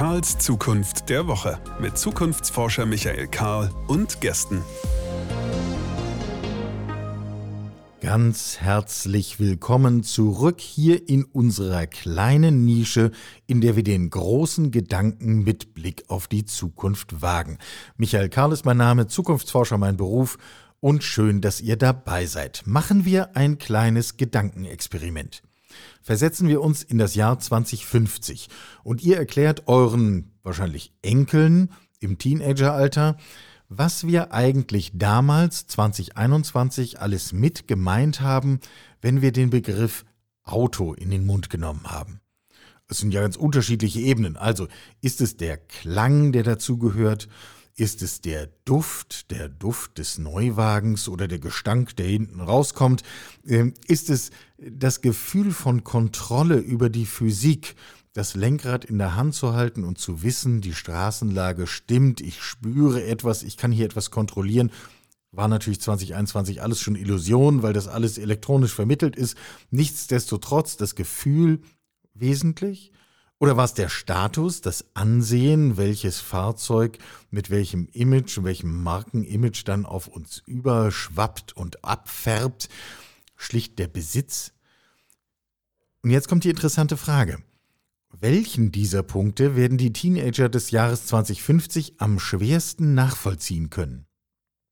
Karls Zukunft der Woche mit Zukunftsforscher Michael Karl und Gästen. Ganz herzlich willkommen zurück hier in unserer kleinen Nische, in der wir den großen Gedanken mit Blick auf die Zukunft wagen. Michael Karl ist mein Name, Zukunftsforscher mein Beruf und schön, dass ihr dabei seid. Machen wir ein kleines Gedankenexperiment. Versetzen wir uns in das Jahr 2050 und ihr erklärt euren wahrscheinlich Enkeln im Teenageralter, was wir eigentlich damals 2021 alles mit gemeint haben, wenn wir den Begriff Auto in den Mund genommen haben. Es sind ja ganz unterschiedliche Ebenen. Also ist es der Klang, der dazugehört? Ist es der Duft, der Duft des Neuwagens oder der Gestank, der hinten rauskommt? Ähm, ist es das Gefühl von Kontrolle über die Physik, das Lenkrad in der Hand zu halten und zu wissen, die Straßenlage stimmt, ich spüre etwas, ich kann hier etwas kontrollieren? War natürlich 2021 alles schon Illusion, weil das alles elektronisch vermittelt ist. Nichtsdestotrotz das Gefühl wesentlich. Oder war es der Status, das Ansehen, welches Fahrzeug mit welchem Image, welchem Markenimage dann auf uns überschwappt und abfärbt? Schlicht der Besitz? Und jetzt kommt die interessante Frage. Welchen dieser Punkte werden die Teenager des Jahres 2050 am schwersten nachvollziehen können?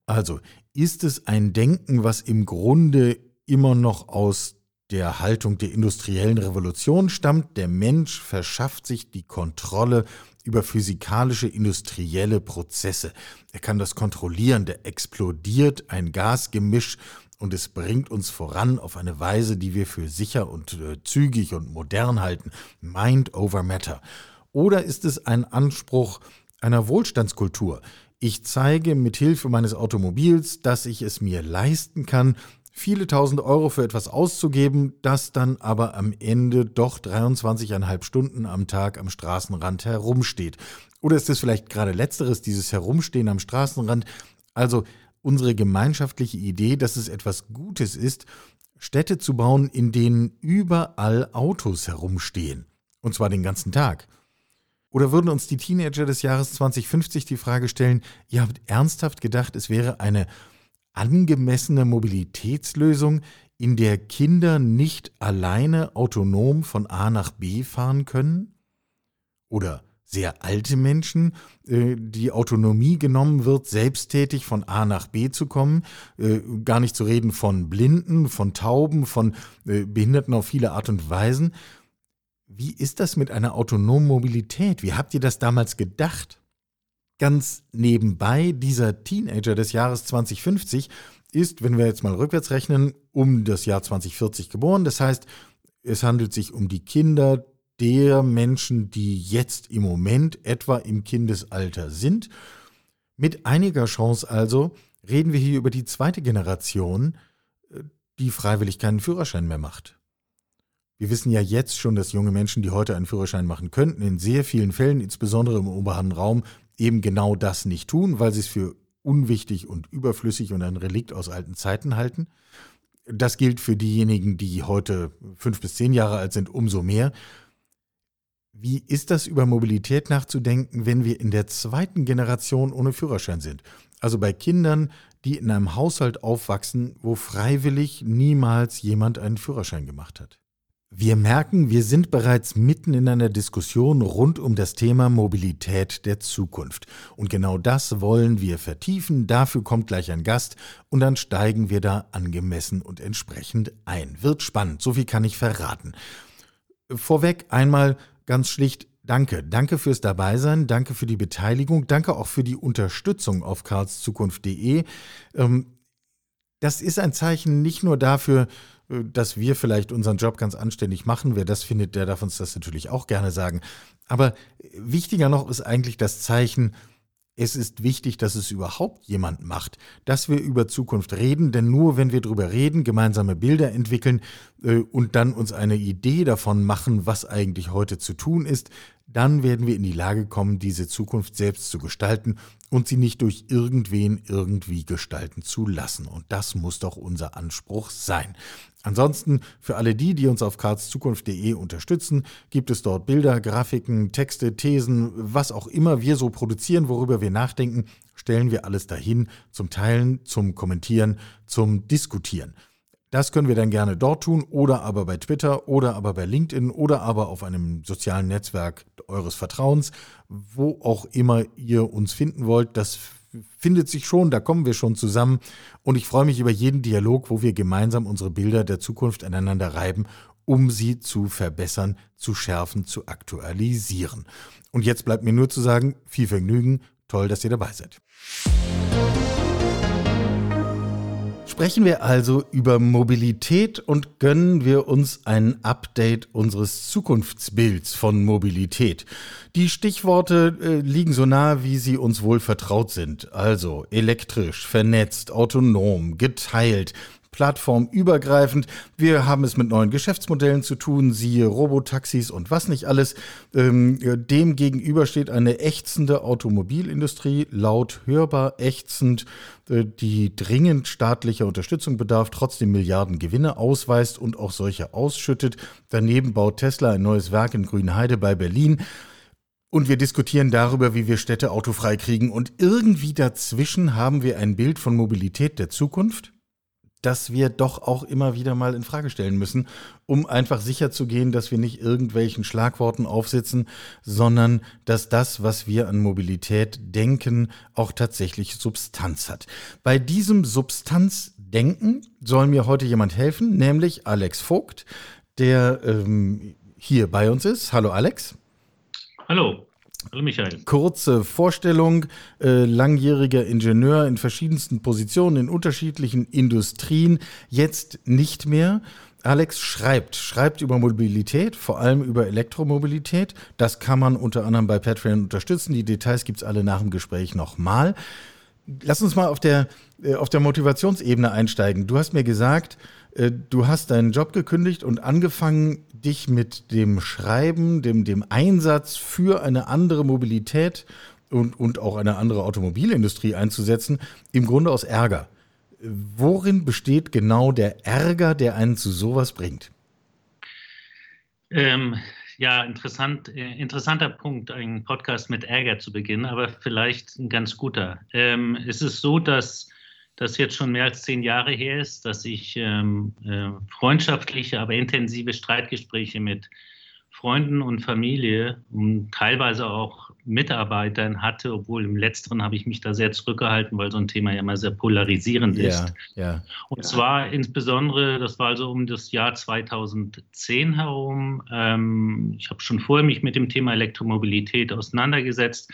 Also, ist es ein Denken, was im Grunde immer noch aus der Haltung der industriellen Revolution stammt, der Mensch verschafft sich die Kontrolle über physikalische industrielle Prozesse. Er kann das kontrollieren, der explodiert ein Gasgemisch und es bringt uns voran auf eine Weise, die wir für sicher und äh, zügig und modern halten. Mind over Matter. Oder ist es ein Anspruch einer Wohlstandskultur? Ich zeige mit Hilfe meines Automobils, dass ich es mir leisten kann, viele tausend Euro für etwas auszugeben, das dann aber am Ende doch 23,5 Stunden am Tag am Straßenrand herumsteht. Oder ist es vielleicht gerade letzteres, dieses Herumstehen am Straßenrand? Also unsere gemeinschaftliche Idee, dass es etwas Gutes ist, Städte zu bauen, in denen überall Autos herumstehen. Und zwar den ganzen Tag. Oder würden uns die Teenager des Jahres 2050 die Frage stellen, ihr habt ernsthaft gedacht, es wäre eine angemessene Mobilitätslösung, in der Kinder nicht alleine autonom von A nach B fahren können? Oder sehr alte Menschen, äh, die Autonomie genommen wird, selbsttätig von A nach B zu kommen, äh, gar nicht zu reden von Blinden, von Tauben, von äh, Behinderten auf viele Art und Weisen. Wie ist das mit einer autonomen Mobilität? Wie habt ihr das damals gedacht? Ganz nebenbei, dieser Teenager des Jahres 2050 ist, wenn wir jetzt mal rückwärts rechnen, um das Jahr 2040 geboren. Das heißt, es handelt sich um die Kinder der Menschen, die jetzt im Moment etwa im Kindesalter sind. Mit einiger Chance also reden wir hier über die zweite Generation, die freiwillig keinen Führerschein mehr macht. Wir wissen ja jetzt schon, dass junge Menschen, die heute einen Führerschein machen könnten, in sehr vielen Fällen, insbesondere im oberen Raum, eben genau das nicht tun, weil sie es für unwichtig und überflüssig und ein Relikt aus alten Zeiten halten. Das gilt für diejenigen, die heute fünf bis zehn Jahre alt sind, umso mehr. Wie ist das über Mobilität nachzudenken, wenn wir in der zweiten Generation ohne Führerschein sind? Also bei Kindern, die in einem Haushalt aufwachsen, wo freiwillig niemals jemand einen Führerschein gemacht hat. Wir merken, wir sind bereits mitten in einer Diskussion rund um das Thema Mobilität der Zukunft. Und genau das wollen wir vertiefen. Dafür kommt gleich ein Gast und dann steigen wir da angemessen und entsprechend ein. Wird spannend, so viel kann ich verraten. Vorweg einmal ganz schlicht Danke. Danke fürs Dabeisein, danke für die Beteiligung, danke auch für die Unterstützung auf karlszukunft.de. Ähm, das ist ein Zeichen nicht nur dafür, dass wir vielleicht unseren Job ganz anständig machen. Wer das findet, der darf uns das natürlich auch gerne sagen. Aber wichtiger noch ist eigentlich das Zeichen, es ist wichtig, dass es überhaupt jemand macht, dass wir über Zukunft reden, denn nur wenn wir darüber reden, gemeinsame Bilder entwickeln äh, und dann uns eine Idee davon machen, was eigentlich heute zu tun ist, dann werden wir in die Lage kommen, diese Zukunft selbst zu gestalten und sie nicht durch irgendwen irgendwie gestalten zu lassen. Und das muss doch unser Anspruch sein. Ansonsten, für alle die, die uns auf karlszukunft.de unterstützen, gibt es dort Bilder, Grafiken, Texte, Thesen, was auch immer wir so produzieren, worüber wir nachdenken, stellen wir alles dahin zum Teilen, zum Kommentieren, zum Diskutieren. Das können wir dann gerne dort tun oder aber bei Twitter oder aber bei LinkedIn oder aber auf einem sozialen Netzwerk eures Vertrauens, wo auch immer ihr uns finden wollt. Das findet sich schon, da kommen wir schon zusammen und ich freue mich über jeden Dialog, wo wir gemeinsam unsere Bilder der Zukunft aneinander reiben, um sie zu verbessern, zu schärfen, zu aktualisieren. Und jetzt bleibt mir nur zu sagen, viel Vergnügen, toll, dass ihr dabei seid. Sprechen wir also über Mobilität und gönnen wir uns ein Update unseres Zukunftsbilds von Mobilität. Die Stichworte äh, liegen so nahe, wie sie uns wohl vertraut sind. Also elektrisch, vernetzt, autonom, geteilt, plattformübergreifend. Wir haben es mit neuen Geschäftsmodellen zu tun, siehe Robotaxis und was nicht alles. Ähm, dem gegenüber steht eine ächzende Automobilindustrie, laut hörbar ächzend, äh, die dringend staatlicher Unterstützung bedarf, trotzdem Milliarden Gewinne ausweist und auch solche ausschüttet. Daneben baut Tesla ein neues Werk in Grünheide bei Berlin. Und wir diskutieren darüber, wie wir Städte autofrei kriegen. Und irgendwie dazwischen haben wir ein Bild von Mobilität der Zukunft, das wir doch auch immer wieder mal in Frage stellen müssen, um einfach sicherzugehen, dass wir nicht irgendwelchen Schlagworten aufsitzen, sondern dass das, was wir an Mobilität denken, auch tatsächlich Substanz hat. Bei diesem Substanzdenken soll mir heute jemand helfen, nämlich Alex Vogt, der ähm, hier bei uns ist. Hallo Alex. Hallo. Hallo Michael. Kurze Vorstellung, äh, langjähriger Ingenieur in verschiedensten Positionen in unterschiedlichen Industrien, jetzt nicht mehr. Alex schreibt, schreibt über Mobilität, vor allem über Elektromobilität. Das kann man unter anderem bei Patreon unterstützen. Die Details gibt es alle nach dem Gespräch nochmal. Lass uns mal auf der, äh, auf der Motivationsebene einsteigen. Du hast mir gesagt, äh, du hast deinen Job gekündigt und angefangen, dich mit dem Schreiben, dem, dem Einsatz für eine andere Mobilität und, und auch eine andere Automobilindustrie einzusetzen, im Grunde aus Ärger. Worin besteht genau der Ärger, der einen zu sowas bringt? Ähm, ja, interessant, äh, interessanter Punkt, einen Podcast mit Ärger zu beginnen, aber vielleicht ein ganz guter. Ähm, es ist so, dass das jetzt schon mehr als zehn Jahre her ist, dass ich ähm, äh, freundschaftliche, aber intensive Streitgespräche mit Freunden und Familie und teilweise auch Mitarbeitern hatte, obwohl im letzteren habe ich mich da sehr zurückgehalten, weil so ein Thema ja immer sehr polarisierend ja, ist. Ja, und ja. zwar insbesondere, das war also um das Jahr 2010 herum. Ähm, ich habe schon vorher mich mit dem Thema Elektromobilität auseinandergesetzt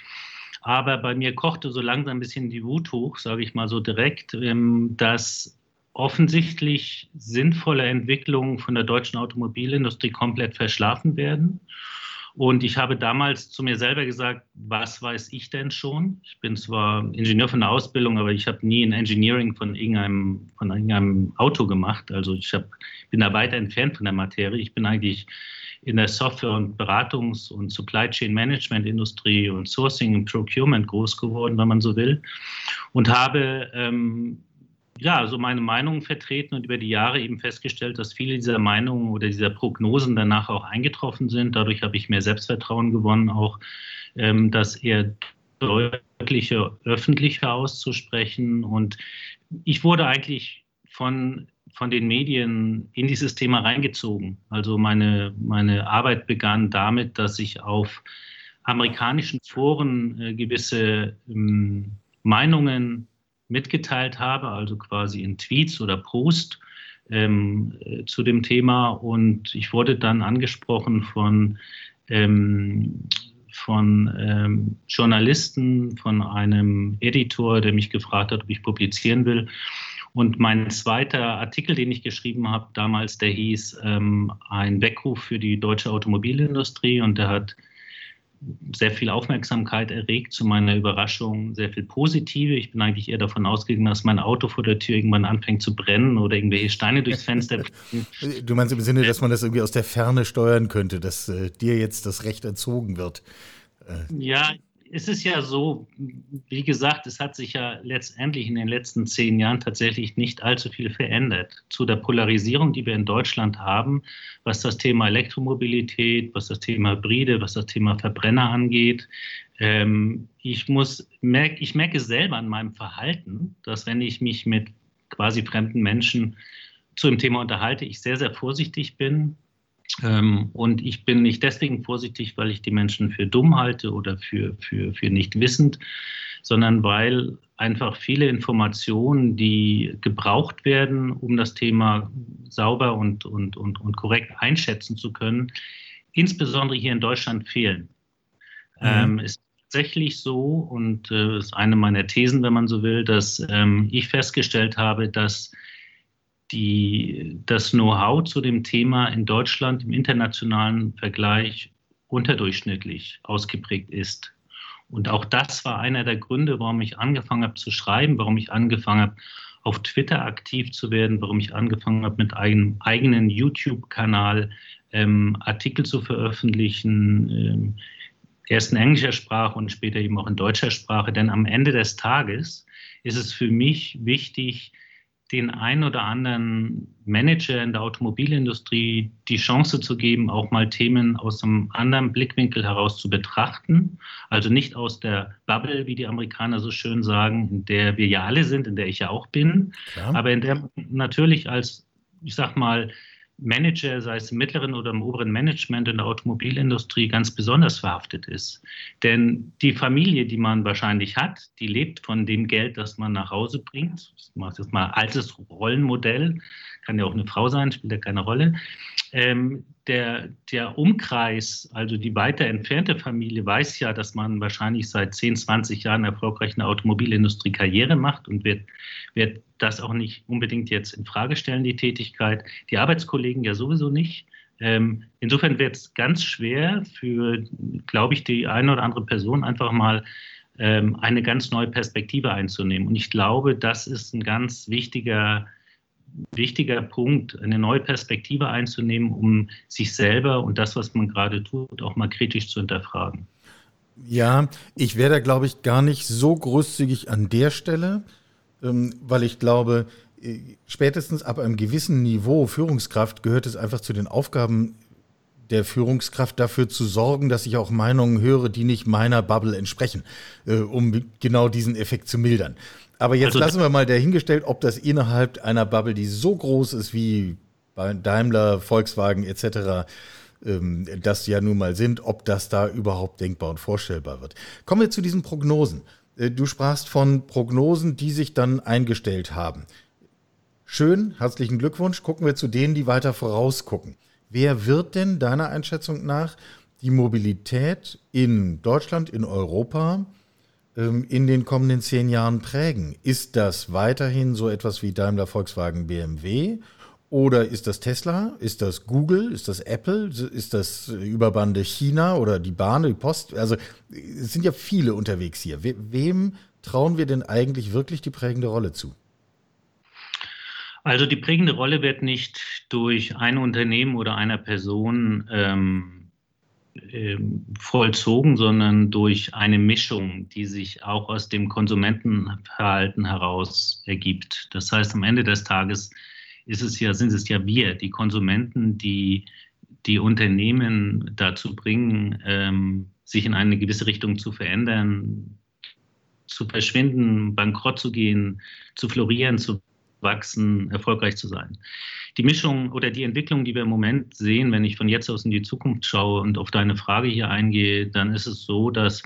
aber bei mir kochte so langsam ein bisschen die Wut hoch, sage ich mal so direkt, ähm, dass offensichtlich sinnvolle Entwicklungen von der deutschen Automobilindustrie komplett verschlafen werden. Und ich habe damals zu mir selber gesagt, was weiß ich denn schon? Ich bin zwar Ingenieur von der Ausbildung, aber ich habe nie ein Engineering von irgendeinem, von irgendeinem Auto gemacht. Also ich hab, bin da weiter entfernt von der Materie. Ich bin eigentlich in der Software- und Beratungs- und Supply Chain Management Industrie und Sourcing und Procurement groß geworden, wenn man so will, und habe ähm, ja, so meine Meinungen vertreten und über die Jahre eben festgestellt, dass viele dieser Meinungen oder dieser Prognosen danach auch eingetroffen sind. Dadurch habe ich mehr Selbstvertrauen gewonnen, auch ähm, das eher deutlicher, öffentlicher auszusprechen. Und ich wurde eigentlich von von den Medien in dieses Thema reingezogen. Also meine, meine Arbeit begann damit, dass ich auf amerikanischen Foren äh, gewisse ähm, Meinungen mitgeteilt habe, also quasi in Tweets oder Post ähm, äh, zu dem Thema. Und ich wurde dann angesprochen von, ähm, von ähm, Journalisten, von einem Editor, der mich gefragt hat, ob ich publizieren will. Und mein zweiter Artikel, den ich geschrieben habe damals, der hieß ähm, Ein Weckruf für die deutsche Automobilindustrie und der hat sehr viel Aufmerksamkeit erregt, zu meiner Überraschung sehr viel positive. Ich bin eigentlich eher davon ausgegangen, dass mein Auto vor der Tür irgendwann anfängt zu brennen oder irgendwelche Steine durchs Fenster. du meinst im Sinne, dass man das irgendwie aus der Ferne steuern könnte, dass äh, dir jetzt das Recht entzogen wird? Äh. Ja, es ist ja so, wie gesagt, es hat sich ja letztendlich in den letzten zehn Jahren tatsächlich nicht allzu viel verändert. Zu der Polarisierung, die wir in Deutschland haben, was das Thema Elektromobilität, was das Thema Hybride, was das Thema Verbrenner angeht. Ähm, ich, muss, merk, ich merke selber an meinem Verhalten, dass wenn ich mich mit quasi fremden Menschen zu dem Thema unterhalte, ich sehr, sehr vorsichtig bin, und ich bin nicht deswegen vorsichtig, weil ich die Menschen für dumm halte oder für, für, für nicht wissend, sondern weil einfach viele Informationen, die gebraucht werden, um das Thema sauber und, und, und, und korrekt einschätzen zu können, insbesondere hier in Deutschland fehlen. Mhm. Ähm, ist tatsächlich so, und äh, das ist eine meiner Thesen, wenn man so will, dass ähm, ich festgestellt habe, dass die, das Know-how zu dem Thema in Deutschland im internationalen Vergleich unterdurchschnittlich ausgeprägt ist. Und auch das war einer der Gründe, warum ich angefangen habe zu schreiben, warum ich angefangen habe, auf Twitter aktiv zu werden, warum ich angefangen habe, mit einem eigenen YouTube-Kanal ähm, Artikel zu veröffentlichen, ähm, erst in englischer Sprache und später eben auch in deutscher Sprache. Denn am Ende des Tages ist es für mich wichtig, den einen oder anderen Manager in der Automobilindustrie die Chance zu geben, auch mal Themen aus einem anderen Blickwinkel heraus zu betrachten. Also nicht aus der Bubble, wie die Amerikaner so schön sagen, in der wir ja alle sind, in der ich ja auch bin, Klar. aber in der natürlich als, ich sag mal, Manager, sei es im mittleren oder im oberen Management in der Automobilindustrie, ganz besonders verhaftet ist. Denn die Familie, die man wahrscheinlich hat, die lebt von dem Geld, das man nach Hause bringt. Das mache jetzt mal altes Rollenmodell, kann ja auch eine Frau sein, spielt ja keine Rolle. Ähm, der, der Umkreis, also die weiter entfernte Familie, weiß ja, dass man wahrscheinlich seit 10, 20 Jahren erfolgreich in der Automobilindustrie Karriere macht und wird, wird das auch nicht unbedingt jetzt in Frage stellen, die Tätigkeit. Die Arbeitskollegen ja sowieso nicht. Ähm, insofern wird es ganz schwer für, glaube ich, die eine oder andere Person einfach mal ähm, eine ganz neue Perspektive einzunehmen. Und ich glaube, das ist ein ganz wichtiger wichtiger Punkt, eine neue Perspektive einzunehmen, um sich selber und das, was man gerade tut, auch mal kritisch zu hinterfragen. Ja, ich wäre da, glaube ich, gar nicht so großzügig an der Stelle, ähm, weil ich glaube, äh, spätestens ab einem gewissen Niveau Führungskraft gehört es einfach zu den Aufgaben der Führungskraft dafür zu sorgen, dass ich auch Meinungen höre, die nicht meiner Bubble entsprechen, äh, um genau diesen Effekt zu mildern. Aber jetzt also, lassen wir mal dahingestellt, ob das innerhalb einer Bubble, die so groß ist wie bei Daimler, Volkswagen etc., ähm, das ja nun mal sind, ob das da überhaupt denkbar und vorstellbar wird. Kommen wir zu diesen Prognosen. Äh, du sprachst von Prognosen, die sich dann eingestellt haben. Schön, herzlichen Glückwunsch. Gucken wir zu denen, die weiter vorausgucken. Wer wird denn deiner Einschätzung nach die Mobilität in Deutschland, in Europa in den kommenden zehn Jahren prägen? Ist das weiterhin so etwas wie Daimler, Volkswagen, BMW? Oder ist das Tesla? Ist das Google? Ist das Apple? Ist das Überbande China oder die Bahn, die Post? Also es sind ja viele unterwegs hier. Wem trauen wir denn eigentlich wirklich die prägende Rolle zu? Also die prägende Rolle wird nicht durch ein Unternehmen oder einer Person ähm, ähm, vollzogen, sondern durch eine Mischung, die sich auch aus dem Konsumentenverhalten heraus ergibt. Das heißt, am Ende des Tages ist es ja, sind es ja wir, die Konsumenten, die die Unternehmen dazu bringen, ähm, sich in eine gewisse Richtung zu verändern, zu verschwinden, bankrott zu gehen, zu florieren, zu wachsen, erfolgreich zu sein. Die Mischung oder die Entwicklung, die wir im Moment sehen, wenn ich von jetzt aus in die Zukunft schaue und auf deine Frage hier eingehe, dann ist es so, dass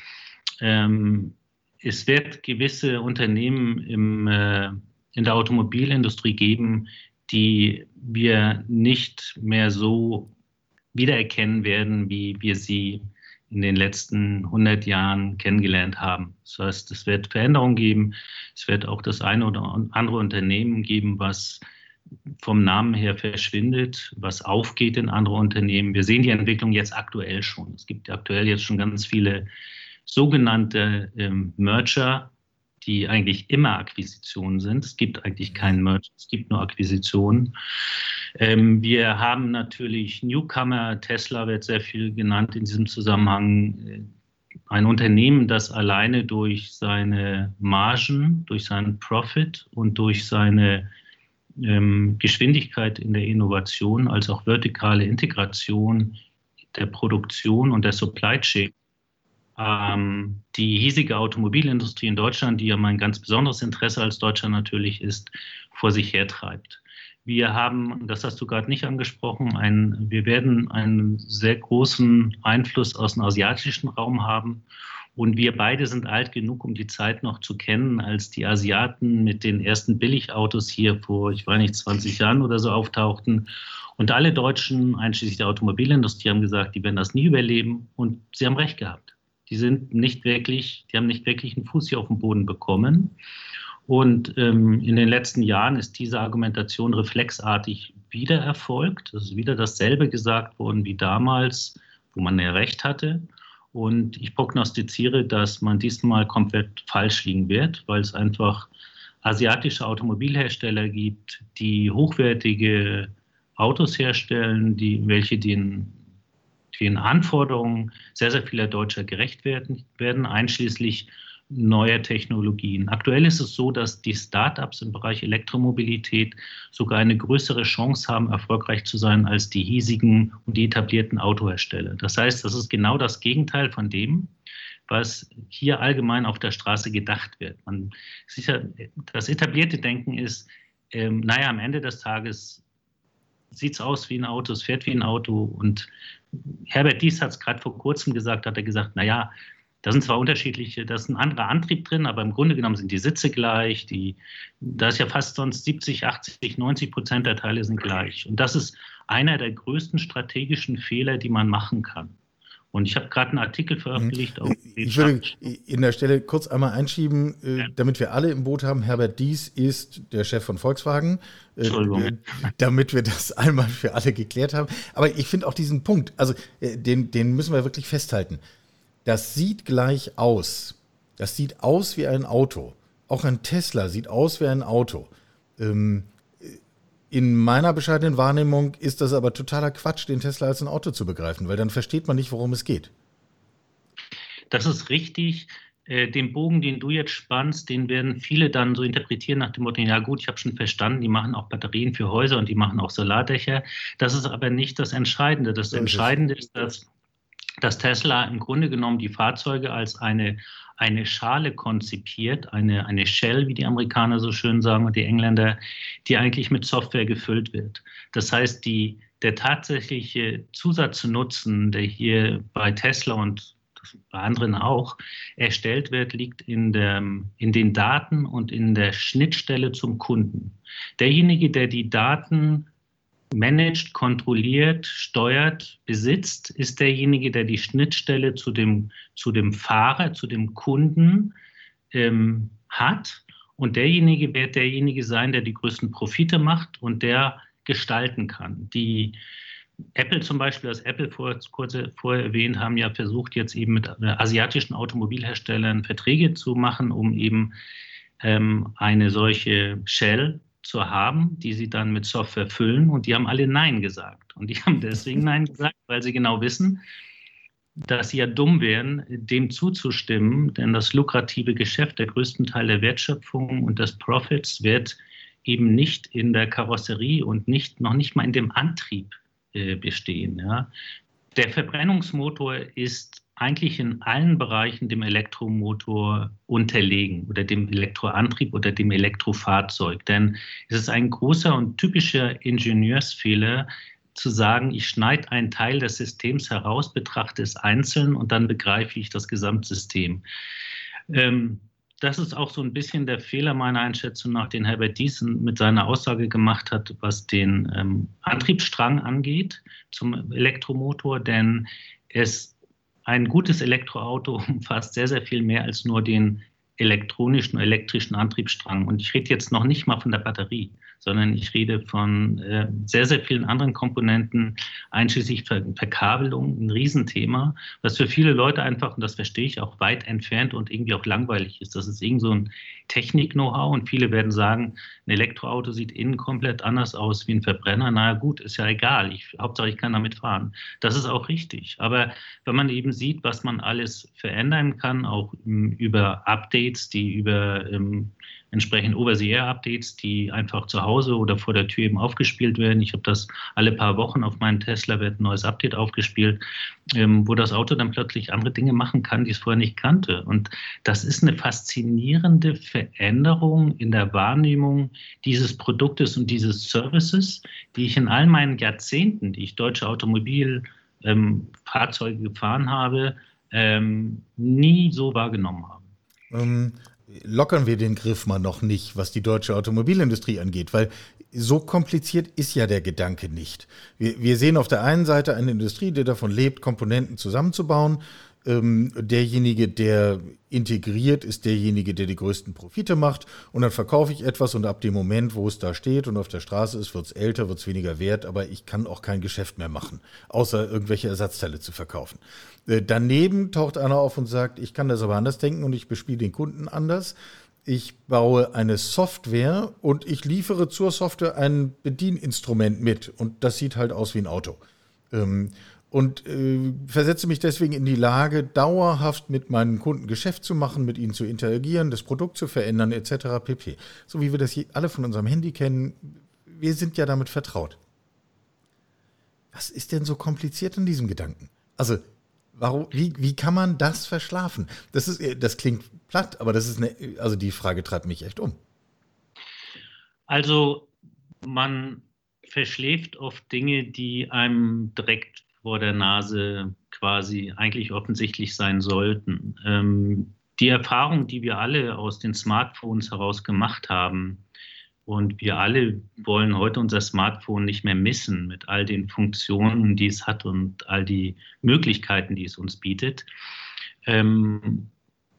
ähm, es wird gewisse Unternehmen im, äh, in der Automobilindustrie geben, die wir nicht mehr so wiedererkennen werden, wie wir sie in den letzten 100 Jahren kennengelernt haben. Das heißt, es wird Veränderungen geben. Es wird auch das eine oder andere Unternehmen geben, was vom Namen her verschwindet, was aufgeht in andere Unternehmen. Wir sehen die Entwicklung jetzt aktuell schon. Es gibt aktuell jetzt schon ganz viele sogenannte ähm, Merger, die eigentlich immer Akquisitionen sind. Es gibt eigentlich keinen Merger, es gibt nur Akquisitionen. Ähm, wir haben natürlich Newcomer, Tesla wird sehr viel genannt in diesem Zusammenhang. Äh, ein Unternehmen, das alleine durch seine Margen, durch seinen Profit und durch seine ähm, Geschwindigkeit in der Innovation als auch vertikale Integration der Produktion und der Supply Chain ähm, die hiesige Automobilindustrie in Deutschland, die ja mein ganz besonderes Interesse als Deutscher natürlich ist, vor sich hertreibt. Wir haben, das hast du gerade nicht angesprochen, ein, wir werden einen sehr großen Einfluss aus dem asiatischen Raum haben. Und wir beide sind alt genug, um die Zeit noch zu kennen, als die Asiaten mit den ersten Billigautos hier vor, ich weiß nicht, 20 Jahren oder so auftauchten. Und alle Deutschen, einschließlich der Automobilindustrie, haben gesagt, die werden das nie überleben. Und sie haben recht gehabt die sind nicht wirklich, die haben nicht wirklich einen Fuß hier auf dem Boden bekommen. Und ähm, in den letzten Jahren ist diese Argumentation reflexartig wieder erfolgt. Es ist wieder dasselbe gesagt worden wie damals, wo man ja recht hatte. Und ich prognostiziere, dass man diesmal komplett falsch liegen wird, weil es einfach asiatische Automobilhersteller gibt, die hochwertige Autos herstellen, die, welche den den Anforderungen sehr, sehr vieler Deutscher gerecht werden, werden einschließlich neuer Technologien. Aktuell ist es so, dass die Startups im Bereich Elektromobilität sogar eine größere Chance haben, erfolgreich zu sein als die hiesigen und die etablierten Autohersteller. Das heißt, das ist genau das Gegenteil von dem, was hier allgemein auf der Straße gedacht wird. Man, sicher, das etablierte Denken ist, ähm, naja, am Ende des Tages sieht es aus wie ein Auto, es fährt wie ein Auto und Herbert Dies hat es gerade vor kurzem gesagt, hat er gesagt, naja, da sind zwar unterschiedliche, da ist ein anderer Antrieb drin, aber im Grunde genommen sind die Sitze gleich, die, da ist ja fast sonst 70, 80, 90 Prozent der Teile sind gleich. Und das ist einer der größten strategischen Fehler, die man machen kann. Und ich habe gerade einen Artikel veröffentlicht. Mhm. ich würde in der Stelle kurz einmal einschieben, äh, ja. damit wir alle im Boot haben. Herbert Dies ist der Chef von Volkswagen. Äh, Entschuldigung. Äh, damit wir das einmal für alle geklärt haben. Aber ich finde auch diesen Punkt, also äh, den, den müssen wir wirklich festhalten. Das sieht gleich aus. Das sieht aus wie ein Auto. Auch ein Tesla sieht aus wie ein Auto. Ähm, in meiner bescheidenen Wahrnehmung ist das aber totaler Quatsch, den Tesla als ein Auto zu begreifen, weil dann versteht man nicht, worum es geht. Das ist richtig. Äh, den Bogen, den du jetzt spannst, den werden viele dann so interpretieren nach dem Motto, ja gut, ich habe schon verstanden, die machen auch Batterien für Häuser und die machen auch Solardächer. Das ist aber nicht das Entscheidende. Das Entscheidende ist, dass, dass Tesla im Grunde genommen die Fahrzeuge als eine eine Schale konzipiert, eine, eine Shell, wie die Amerikaner so schön sagen und die Engländer, die eigentlich mit Software gefüllt wird. Das heißt, die, der tatsächliche Zusatznutzen, der hier bei Tesla und bei anderen auch erstellt wird, liegt in, der, in den Daten und in der Schnittstelle zum Kunden. Derjenige, der die Daten managt, kontrolliert, steuert, besitzt, ist derjenige, der die Schnittstelle zu dem, zu dem Fahrer, zu dem Kunden ähm, hat. Und derjenige wird derjenige sein, der die größten Profite macht und der gestalten kann. Die Apple zum Beispiel, das Apple vor, kurz vorher erwähnt, haben ja versucht, jetzt eben mit asiatischen Automobilherstellern Verträge zu machen, um eben ähm, eine solche Shell zu haben, die sie dann mit Software füllen. Und die haben alle Nein gesagt. Und die haben deswegen Nein gesagt, weil sie genau wissen, dass sie ja dumm wären, dem zuzustimmen, denn das lukrative Geschäft, der größten Teil der Wertschöpfung und des Profits wird eben nicht in der Karosserie und nicht, noch nicht mal in dem Antrieb äh, bestehen. Ja. Der Verbrennungsmotor ist eigentlich in allen Bereichen dem Elektromotor unterlegen oder dem Elektroantrieb oder dem Elektrofahrzeug. Denn es ist ein großer und typischer Ingenieursfehler, zu sagen, ich schneide einen Teil des Systems heraus, betrachte es einzeln und dann begreife ich das Gesamtsystem. Ähm, das ist auch so ein bisschen der Fehler meiner Einschätzung nach, den Herbert Diesen mit seiner Aussage gemacht hat, was den ähm, Antriebsstrang angeht zum Elektromotor, denn es ein gutes Elektroauto umfasst sehr, sehr viel mehr als nur den elektronischen, elektrischen Antriebsstrang. Und ich rede jetzt noch nicht mal von der Batterie, sondern ich rede von äh, sehr, sehr vielen anderen Komponenten, einschließlich Ver Verkabelung, ein Riesenthema, was für viele Leute einfach, und das verstehe ich, auch weit entfernt und irgendwie auch langweilig ist. Das ist irgend so ein Technik-Know-how und viele werden sagen, ein Elektroauto sieht innen komplett anders aus wie ein Verbrenner. Na gut, ist ja egal. Ich, Hauptsache, ich kann damit fahren. Das ist auch richtig. Aber wenn man eben sieht, was man alles verändern kann, auch um, über Updates, die über ähm, entsprechend Over-the-Air-Updates, die einfach zu Hause oder vor der Tür eben aufgespielt werden. Ich habe das alle paar Wochen auf meinem Tesla wird ein neues Update aufgespielt, ähm, wo das Auto dann plötzlich andere Dinge machen kann, die es vorher nicht kannte. Und das ist eine faszinierende Veränderung in der Wahrnehmung dieses Produktes und dieses Services, die ich in all meinen Jahrzehnten, die ich deutsche Automobilfahrzeuge ähm, gefahren habe, ähm, nie so wahrgenommen habe. Lockern wir den Griff mal noch nicht, was die deutsche Automobilindustrie angeht, weil so kompliziert ist ja der Gedanke nicht. Wir, wir sehen auf der einen Seite eine Industrie, die davon lebt, Komponenten zusammenzubauen ähm, derjenige, der integriert, ist derjenige, der die größten Profite macht. Und dann verkaufe ich etwas und ab dem Moment, wo es da steht und auf der Straße ist, wird es älter, wird es weniger wert, aber ich kann auch kein Geschäft mehr machen, außer irgendwelche Ersatzteile zu verkaufen. Äh, daneben taucht einer auf und sagt, ich kann das aber anders denken und ich bespiele den Kunden anders. Ich baue eine Software und ich liefere zur Software ein Bedieninstrument mit und das sieht halt aus wie ein Auto. Ähm, und äh, versetze mich deswegen in die Lage, dauerhaft mit meinen Kunden Geschäft zu machen, mit ihnen zu interagieren, das Produkt zu verändern, etc. pp. So wie wir das alle von unserem Handy kennen, wir sind ja damit vertraut. Was ist denn so kompliziert an diesem Gedanken? Also, warum, wie, wie kann man das verschlafen? Das, ist, das klingt platt, aber das ist eine, also die Frage treibt mich echt um. Also, man verschläft oft Dinge, die einem direkt vor der Nase quasi eigentlich offensichtlich sein sollten. Ähm, die Erfahrung, die wir alle aus den Smartphones heraus gemacht haben, und wir alle wollen heute unser Smartphone nicht mehr missen mit all den Funktionen, die es hat und all die Möglichkeiten, die es uns bietet. Ähm,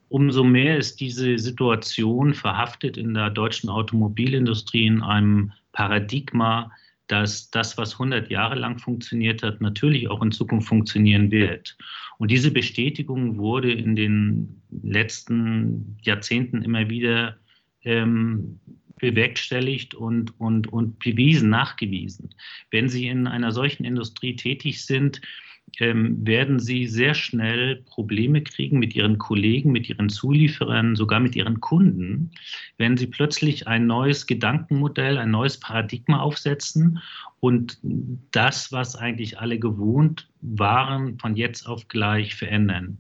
umso mehr ist diese Situation verhaftet in der deutschen Automobilindustrie in einem Paradigma, dass das, was 100 Jahre lang funktioniert hat, natürlich auch in Zukunft funktionieren wird. Und diese Bestätigung wurde in den letzten Jahrzehnten immer wieder ähm, bewerkstelligt und, und, und bewiesen, nachgewiesen. Wenn Sie in einer solchen Industrie tätig sind, ähm, werden sie sehr schnell Probleme kriegen mit ihren Kollegen, mit ihren Zulieferern, sogar mit ihren Kunden, wenn sie plötzlich ein neues Gedankenmodell, ein neues Paradigma aufsetzen und das, was eigentlich alle gewohnt waren, von jetzt auf gleich verändern.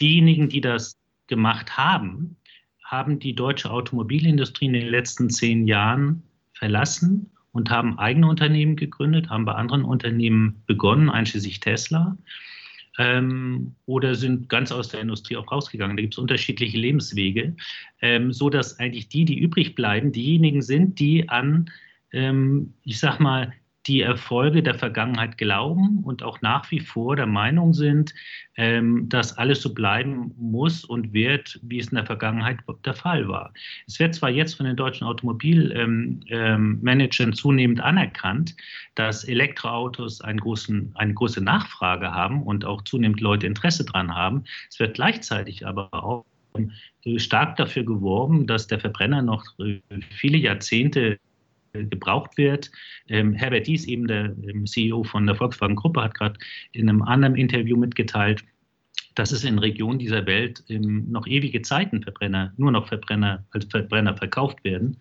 Diejenigen, die das gemacht haben, haben die deutsche Automobilindustrie in den letzten zehn Jahren verlassen und haben eigene Unternehmen gegründet, haben bei anderen Unternehmen begonnen, einschließlich Tesla, ähm, oder sind ganz aus der Industrie auch rausgegangen. Da gibt es unterschiedliche Lebenswege, ähm, so dass eigentlich die, die übrig bleiben, diejenigen sind, die an, ähm, ich sag mal, die Erfolge der Vergangenheit glauben und auch nach wie vor der Meinung sind, ähm, dass alles so bleiben muss und wird, wie es in der Vergangenheit der Fall war. Es wird zwar jetzt von den deutschen Automobilmanagern ähm, zunehmend anerkannt, dass Elektroautos einen großen, eine große Nachfrage haben und auch zunehmend Leute Interesse daran haben. Es wird gleichzeitig aber auch stark dafür geworben, dass der Verbrenner noch äh, viele Jahrzehnte gebraucht wird. Ähm, Herbert Dies, eben der ähm, CEO von der Volkswagen Gruppe, hat gerade in einem anderen Interview mitgeteilt, dass es in Regionen dieser Welt ähm, noch ewige Zeiten Verbrenner, nur noch Verbrenner als Verbrenner verkauft werden,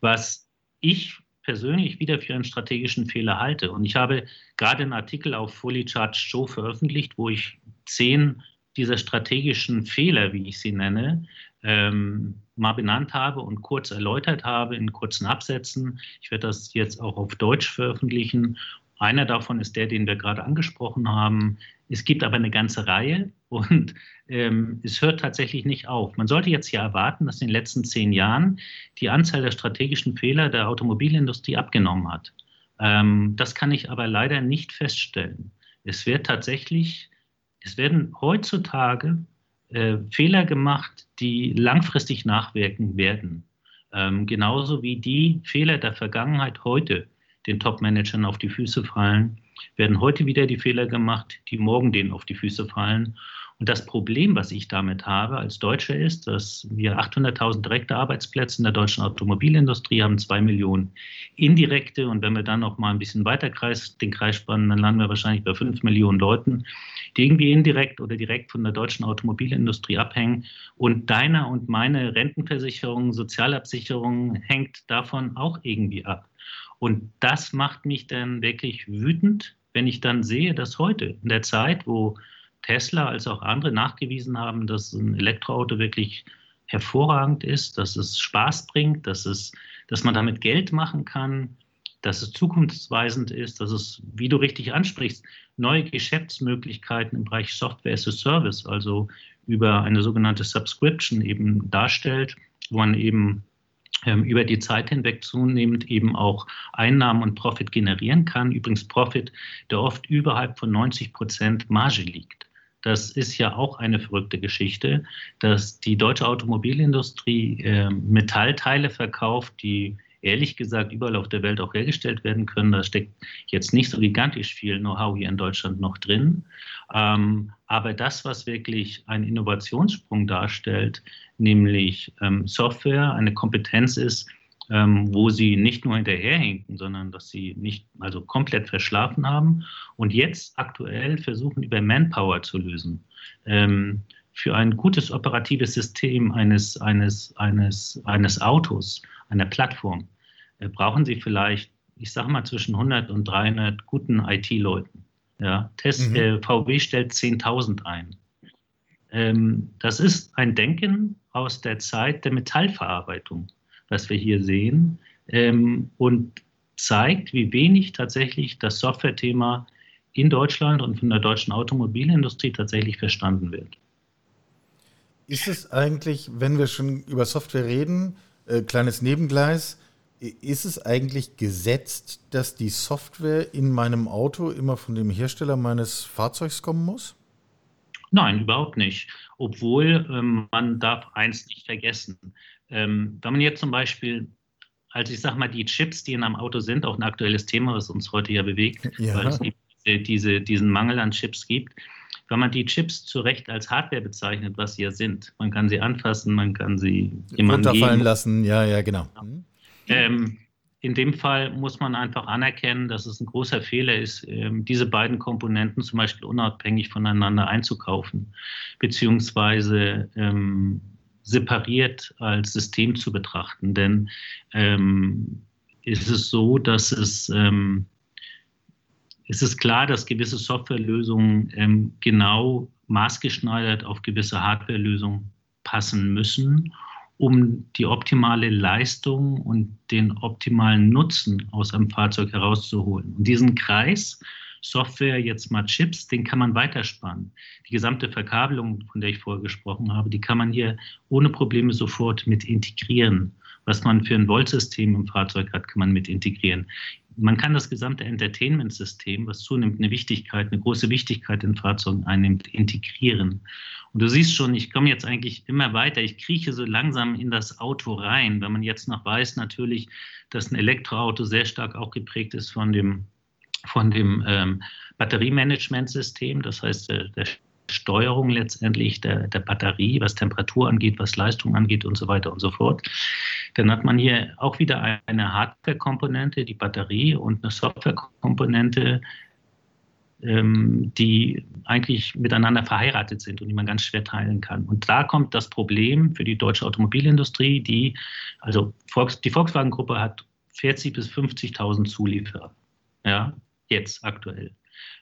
was ich persönlich wieder für einen strategischen Fehler halte. Und ich habe gerade einen Artikel auf Fully Charged Show veröffentlicht, wo ich zehn dieser strategischen Fehler, wie ich sie nenne, ähm, mal benannt habe und kurz erläutert habe in kurzen Absätzen. Ich werde das jetzt auch auf Deutsch veröffentlichen. Einer davon ist der, den wir gerade angesprochen haben. Es gibt aber eine ganze Reihe und ähm, es hört tatsächlich nicht auf. Man sollte jetzt ja erwarten, dass in den letzten zehn Jahren die Anzahl der strategischen Fehler der Automobilindustrie abgenommen hat. Ähm, das kann ich aber leider nicht feststellen. Es wird tatsächlich, es werden heutzutage äh, Fehler gemacht, die langfristig nachwirken werden. Ähm, genauso wie die Fehler der Vergangenheit heute den Top-Managern auf die Füße fallen, werden heute wieder die Fehler gemacht, die morgen denen auf die Füße fallen. Und das Problem, was ich damit habe als Deutscher, ist, dass wir 800.000 direkte Arbeitsplätze in der deutschen Automobilindustrie haben, zwei Millionen indirekte. Und wenn wir dann noch mal ein bisschen weiter Kreis, den Kreis spannen, dann landen wir wahrscheinlich bei fünf Millionen Leuten, die irgendwie indirekt oder direkt von der deutschen Automobilindustrie abhängen. Und deiner und meine Rentenversicherung, Sozialabsicherung hängt davon auch irgendwie ab. Und das macht mich dann wirklich wütend, wenn ich dann sehe, dass heute in der Zeit, wo Tesla als auch andere nachgewiesen haben, dass ein Elektroauto wirklich hervorragend ist, dass es Spaß bringt, dass, es, dass man damit Geld machen kann, dass es zukunftsweisend ist, dass es, wie du richtig ansprichst, neue Geschäftsmöglichkeiten im Bereich Software as a Service, also über eine sogenannte Subscription eben darstellt, wo man eben ähm, über die Zeit hinweg zunehmend eben auch Einnahmen und Profit generieren kann. Übrigens Profit, der oft überhalb von 90 Prozent Marge liegt. Das ist ja auch eine verrückte Geschichte, dass die deutsche Automobilindustrie äh, Metallteile verkauft, die ehrlich gesagt überall auf der Welt auch hergestellt werden können. Da steckt jetzt nicht so gigantisch viel Know-how hier in Deutschland noch drin. Ähm, aber das, was wirklich einen Innovationssprung darstellt, nämlich ähm, Software, eine Kompetenz ist, ähm, wo sie nicht nur hinterherhinken, sondern dass sie nicht, also komplett verschlafen haben und jetzt aktuell versuchen, über Manpower zu lösen. Ähm, für ein gutes operatives System eines, eines, eines, eines Autos, einer Plattform, äh, brauchen Sie vielleicht, ich sage mal, zwischen 100 und 300 guten IT-Leuten. Ja, Test, mhm. äh, VW stellt 10.000 ein. Ähm, das ist ein Denken aus der Zeit der Metallverarbeitung was wir hier sehen, ähm, und zeigt, wie wenig tatsächlich das Software-Thema in Deutschland und von der deutschen Automobilindustrie tatsächlich verstanden wird. Ist es eigentlich, wenn wir schon über Software reden, äh, kleines Nebengleis, ist es eigentlich gesetzt, dass die Software in meinem Auto immer von dem Hersteller meines Fahrzeugs kommen muss? Nein, überhaupt nicht. Obwohl ähm, man darf eins nicht vergessen. Ähm, wenn man jetzt zum Beispiel, also ich sage mal, die Chips, die in einem Auto sind, auch ein aktuelles Thema, was uns heute ja bewegt, ja. weil es diese, diese, diesen Mangel an Chips gibt. Wenn man die Chips zu Recht als Hardware bezeichnet, was sie ja sind, man kann sie anfassen, man kann sie jemandem runterfallen lassen, ja, ja, genau. Mhm. Ähm, in dem Fall muss man einfach anerkennen, dass es ein großer Fehler ist, ähm, diese beiden Komponenten zum Beispiel unabhängig voneinander einzukaufen, beziehungsweise ähm, separiert als System zu betrachten. Denn ähm, ist es so, dass es, ähm, es ist klar, dass gewisse Softwarelösungen ähm, genau maßgeschneidert auf gewisse Hardwarelösungen passen müssen, um die optimale Leistung und den optimalen Nutzen aus einem Fahrzeug herauszuholen. Und diesen Kreis Software, jetzt mal Chips, den kann man weiterspannen. Die gesamte Verkabelung, von der ich vorher gesprochen habe, die kann man hier ohne Probleme sofort mit integrieren. Was man für ein Volt-System im Fahrzeug hat, kann man mit integrieren. Man kann das gesamte Entertainment-System, was zunehmend eine Wichtigkeit, eine große Wichtigkeit in Fahrzeugen einnimmt, integrieren. Und du siehst schon, ich komme jetzt eigentlich immer weiter. Ich krieche so langsam in das Auto rein, wenn man jetzt noch weiß natürlich, dass ein Elektroauto sehr stark auch geprägt ist von dem von dem ähm, Batteriemanagementsystem, das heißt der, der Steuerung letztendlich der, der, Batterie, was Temperatur angeht, was Leistung angeht und so weiter und so fort. Dann hat man hier auch wieder eine Hardware-Komponente, die Batterie, und eine Software-Komponente, ähm, die eigentlich miteinander verheiratet sind und die man ganz schwer teilen kann. Und da kommt das Problem für die deutsche Automobilindustrie, die, also Volks, die Volkswagen-Gruppe hat 40.000 bis 50.000 Zulieferer. Ja, jetzt aktuell.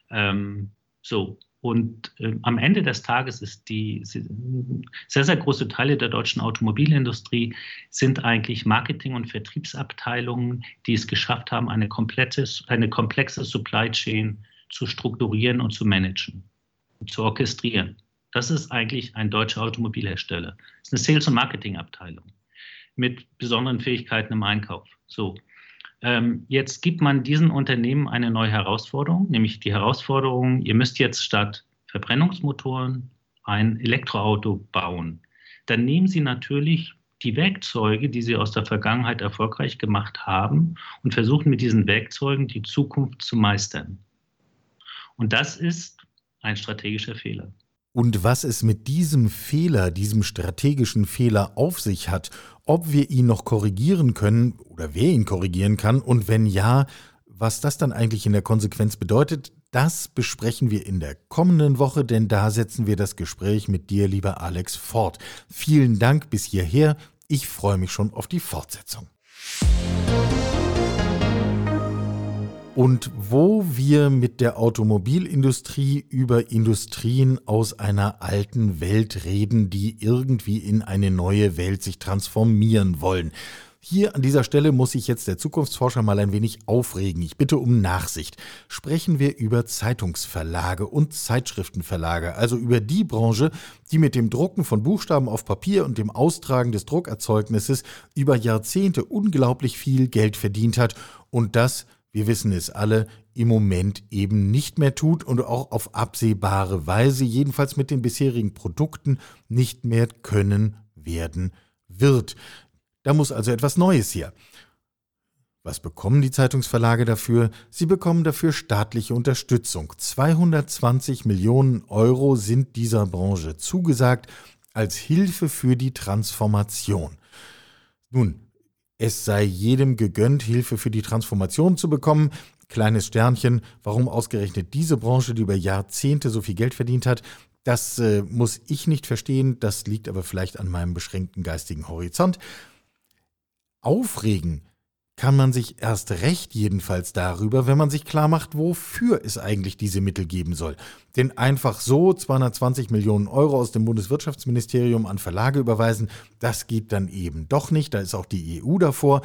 Ähm, so, und äh, am Ende des Tages ist die sehr, sehr große Teile der deutschen Automobilindustrie sind eigentlich Marketing- und Vertriebsabteilungen, die es geschafft haben, eine, komplette, eine komplexe Supply Chain zu strukturieren und zu managen, zu orchestrieren. Das ist eigentlich ein deutscher Automobilhersteller. Das ist eine Sales- und Marketing-Abteilung mit besonderen Fähigkeiten im Einkauf. So. Ähm, jetzt gibt man diesen Unternehmen eine neue Herausforderung, nämlich die Herausforderung, ihr müsst jetzt statt Verbrennungsmotoren ein Elektroauto bauen, dann nehmen Sie natürlich die Werkzeuge, die Sie aus der Vergangenheit erfolgreich gemacht haben und versuchen mit diesen Werkzeugen die Zukunft zu meistern. Und das ist ein strategischer Fehler. Und was es mit diesem Fehler, diesem strategischen Fehler auf sich hat, ob wir ihn noch korrigieren können oder wer ihn korrigieren kann und wenn ja, was das dann eigentlich in der Konsequenz bedeutet, das besprechen wir in der kommenden Woche, denn da setzen wir das Gespräch mit dir, lieber Alex, fort. Vielen Dank bis hierher. Ich freue mich schon auf die Fortsetzung. Und wo wir mit der Automobilindustrie über Industrien aus einer alten Welt reden, die irgendwie in eine neue Welt sich transformieren wollen. Hier an dieser Stelle muss sich jetzt der Zukunftsforscher mal ein wenig aufregen. Ich bitte um Nachsicht. Sprechen wir über Zeitungsverlage und Zeitschriftenverlage, also über die Branche, die mit dem Drucken von Buchstaben auf Papier und dem Austragen des Druckerzeugnisses über Jahrzehnte unglaublich viel Geld verdient hat und das, wir wissen es alle, im Moment eben nicht mehr tut und auch auf absehbare Weise, jedenfalls mit den bisherigen Produkten, nicht mehr können werden wird. Da muss also etwas Neues her. Was bekommen die Zeitungsverlage dafür? Sie bekommen dafür staatliche Unterstützung. 220 Millionen Euro sind dieser Branche zugesagt als Hilfe für die Transformation. Nun, es sei jedem gegönnt, Hilfe für die Transformation zu bekommen. Kleines Sternchen, warum ausgerechnet diese Branche, die über Jahrzehnte so viel Geld verdient hat, das äh, muss ich nicht verstehen, das liegt aber vielleicht an meinem beschränkten geistigen Horizont. Aufregen kann man sich erst recht jedenfalls darüber, wenn man sich klar macht, wofür es eigentlich diese Mittel geben soll. Denn einfach so 220 Millionen Euro aus dem Bundeswirtschaftsministerium an Verlage überweisen, das geht dann eben doch nicht, da ist auch die EU davor.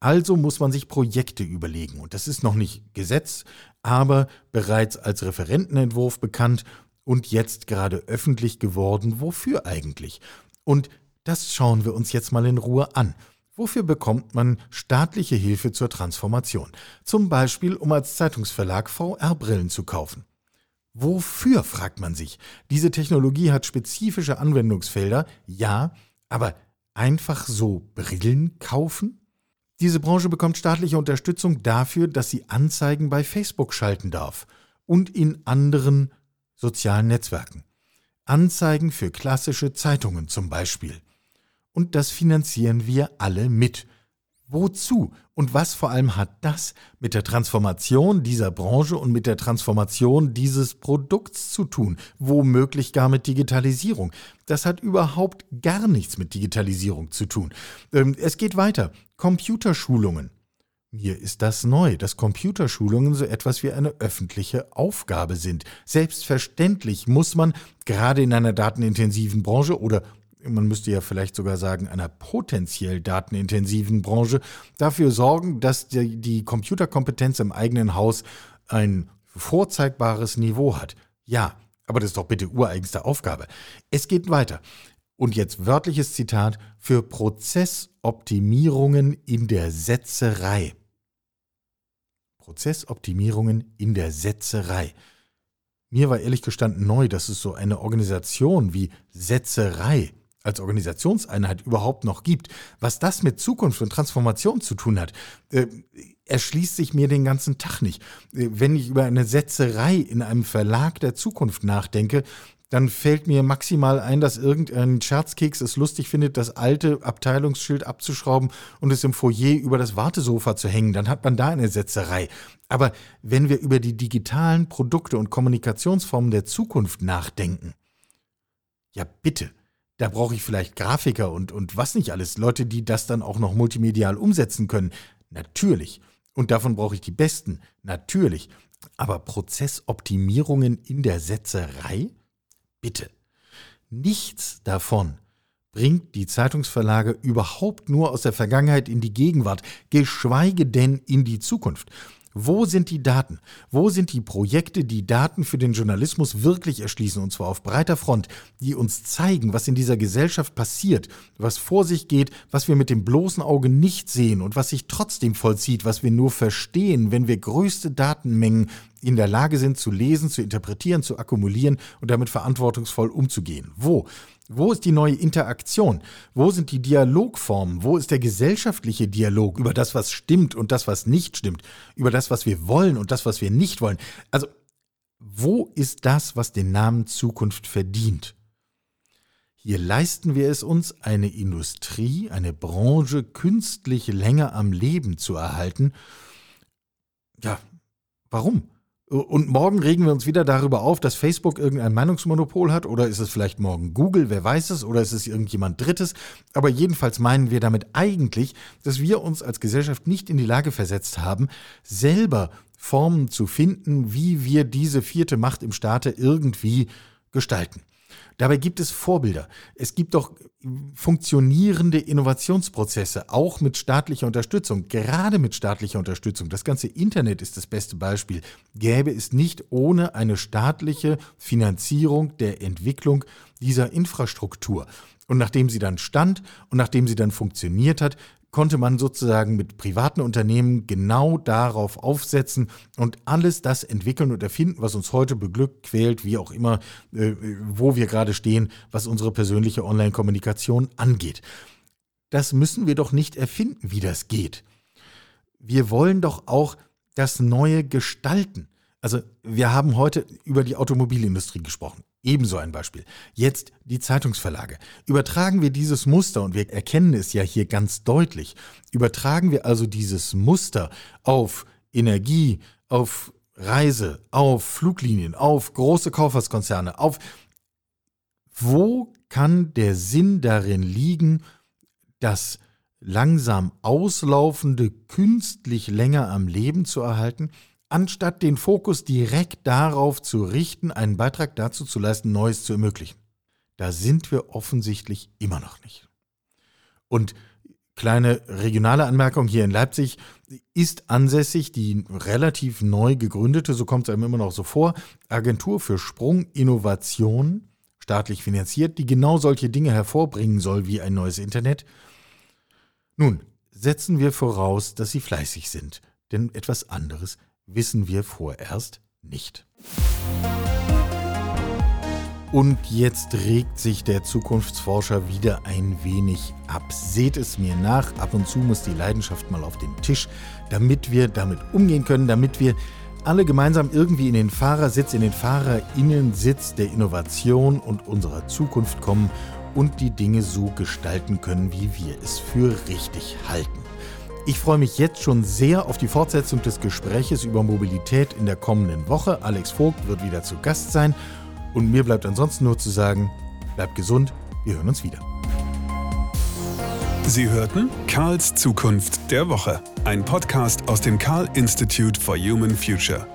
Also muss man sich Projekte überlegen. Und das ist noch nicht Gesetz, aber bereits als Referentenentwurf bekannt und jetzt gerade öffentlich geworden, wofür eigentlich. Und das schauen wir uns jetzt mal in Ruhe an. Wofür bekommt man staatliche Hilfe zur Transformation? Zum Beispiel, um als Zeitungsverlag VR-Brillen zu kaufen. Wofür, fragt man sich. Diese Technologie hat spezifische Anwendungsfelder, ja, aber einfach so Brillen kaufen? Diese Branche bekommt staatliche Unterstützung dafür, dass sie Anzeigen bei Facebook schalten darf und in anderen sozialen Netzwerken. Anzeigen für klassische Zeitungen zum Beispiel und das finanzieren wir alle mit. Wozu? Und was vor allem hat das mit der Transformation dieser Branche und mit der Transformation dieses Produkts zu tun? Womöglich gar mit Digitalisierung. Das hat überhaupt gar nichts mit Digitalisierung zu tun. Ähm, es geht weiter. Computerschulungen. Mir ist das neu, dass Computerschulungen so etwas wie eine öffentliche Aufgabe sind. Selbstverständlich muss man, gerade in einer datenintensiven Branche oder man müsste ja vielleicht sogar sagen, einer potenziell datenintensiven Branche, dafür sorgen, dass die, die Computerkompetenz im eigenen Haus ein vorzeigbares Niveau hat. Ja, aber das ist doch bitte ureigenste Aufgabe. Es geht weiter. Und jetzt wörtliches Zitat für Prozessoptimierungen in der Setzerei. Prozessoptimierungen in der Setzerei. Mir war ehrlich gestanden neu, dass es so eine Organisation wie Setzerei als Organisationseinheit überhaupt noch gibt, was das mit Zukunft und Transformation zu tun hat, äh, erschließt sich mir den ganzen Tag nicht. Äh, wenn ich über eine Setzerei in einem Verlag der Zukunft nachdenke, dann fällt mir maximal ein, dass irgendein Scherzkeks es lustig findet, das alte Abteilungsschild abzuschrauben und es im Foyer über das Wartesofa zu hängen. Dann hat man da eine Setzerei. Aber wenn wir über die digitalen Produkte und Kommunikationsformen der Zukunft nachdenken, ja bitte, da brauche ich vielleicht Grafiker und, und was nicht alles, Leute, die das dann auch noch multimedial umsetzen können. Natürlich. Und davon brauche ich die Besten. Natürlich. Aber Prozessoptimierungen in der Setzerei? Bitte. Nichts davon bringt die Zeitungsverlage überhaupt nur aus der Vergangenheit in die Gegenwart, geschweige denn in die Zukunft. Wo sind die Daten? Wo sind die Projekte, die Daten für den Journalismus wirklich erschließen, und zwar auf breiter Front, die uns zeigen, was in dieser Gesellschaft passiert, was vor sich geht, was wir mit dem bloßen Auge nicht sehen und was sich trotzdem vollzieht, was wir nur verstehen, wenn wir größte Datenmengen in der Lage sind zu lesen, zu interpretieren, zu akkumulieren und damit verantwortungsvoll umzugehen. Wo? Wo ist die neue Interaktion? Wo sind die Dialogformen? Wo ist der gesellschaftliche Dialog über das, was stimmt und das, was nicht stimmt? Über das, was wir wollen und das, was wir nicht wollen? Also, wo ist das, was den Namen Zukunft verdient? Hier leisten wir es uns, eine Industrie, eine Branche künstlich länger am Leben zu erhalten. Ja, warum? Und morgen regen wir uns wieder darüber auf, dass Facebook irgendein Meinungsmonopol hat oder ist es vielleicht morgen Google, wer weiß es, oder ist es irgendjemand Drittes. Aber jedenfalls meinen wir damit eigentlich, dass wir uns als Gesellschaft nicht in die Lage versetzt haben, selber Formen zu finden, wie wir diese vierte Macht im Staate irgendwie gestalten. Dabei gibt es Vorbilder. Es gibt doch funktionierende Innovationsprozesse, auch mit staatlicher Unterstützung, gerade mit staatlicher Unterstützung. Das ganze Internet ist das beste Beispiel. Gäbe es nicht ohne eine staatliche Finanzierung der Entwicklung dieser Infrastruktur. Und nachdem sie dann stand und nachdem sie dann funktioniert hat, konnte man sozusagen mit privaten Unternehmen genau darauf aufsetzen und alles das entwickeln und erfinden, was uns heute beglückt, quält, wie auch immer, äh, wo wir gerade stehen, was unsere persönliche Online-Kommunikation angeht. Das müssen wir doch nicht erfinden, wie das geht. Wir wollen doch auch das Neue gestalten. Also wir haben heute über die Automobilindustrie gesprochen. Ebenso ein Beispiel. Jetzt die Zeitungsverlage. Übertragen wir dieses Muster, und wir erkennen es ja hier ganz deutlich, übertragen wir also dieses Muster auf Energie, auf Reise, auf Fluglinien, auf große Kaufhauskonzerne, auf wo kann der Sinn darin liegen, das langsam auslaufende künstlich länger am Leben zu erhalten? Anstatt den Fokus direkt darauf zu richten, einen Beitrag dazu zu leisten, Neues zu ermöglichen. Da sind wir offensichtlich immer noch nicht. Und kleine regionale Anmerkung hier in Leipzig ist ansässig die relativ neu gegründete, so kommt es einem immer noch so vor, Agentur für Sprunginnovation, staatlich finanziert, die genau solche Dinge hervorbringen soll wie ein neues Internet. Nun, setzen wir voraus, dass sie fleißig sind, denn etwas anderes wissen wir vorerst nicht. Und jetzt regt sich der Zukunftsforscher wieder ein wenig ab. Seht es mir nach, ab und zu muss die Leidenschaft mal auf den Tisch, damit wir damit umgehen können, damit wir alle gemeinsam irgendwie in den Fahrersitz, in den Fahrerinnensitz der Innovation und unserer Zukunft kommen und die Dinge so gestalten können, wie wir es für richtig halten. Ich freue mich jetzt schon sehr auf die Fortsetzung des Gespräches über Mobilität in der kommenden Woche. Alex Vogt wird wieder zu Gast sein. Und mir bleibt ansonsten nur zu sagen, bleibt gesund, wir hören uns wieder. Sie hörten Karls Zukunft der Woche, ein Podcast aus dem Karl Institute for Human Future.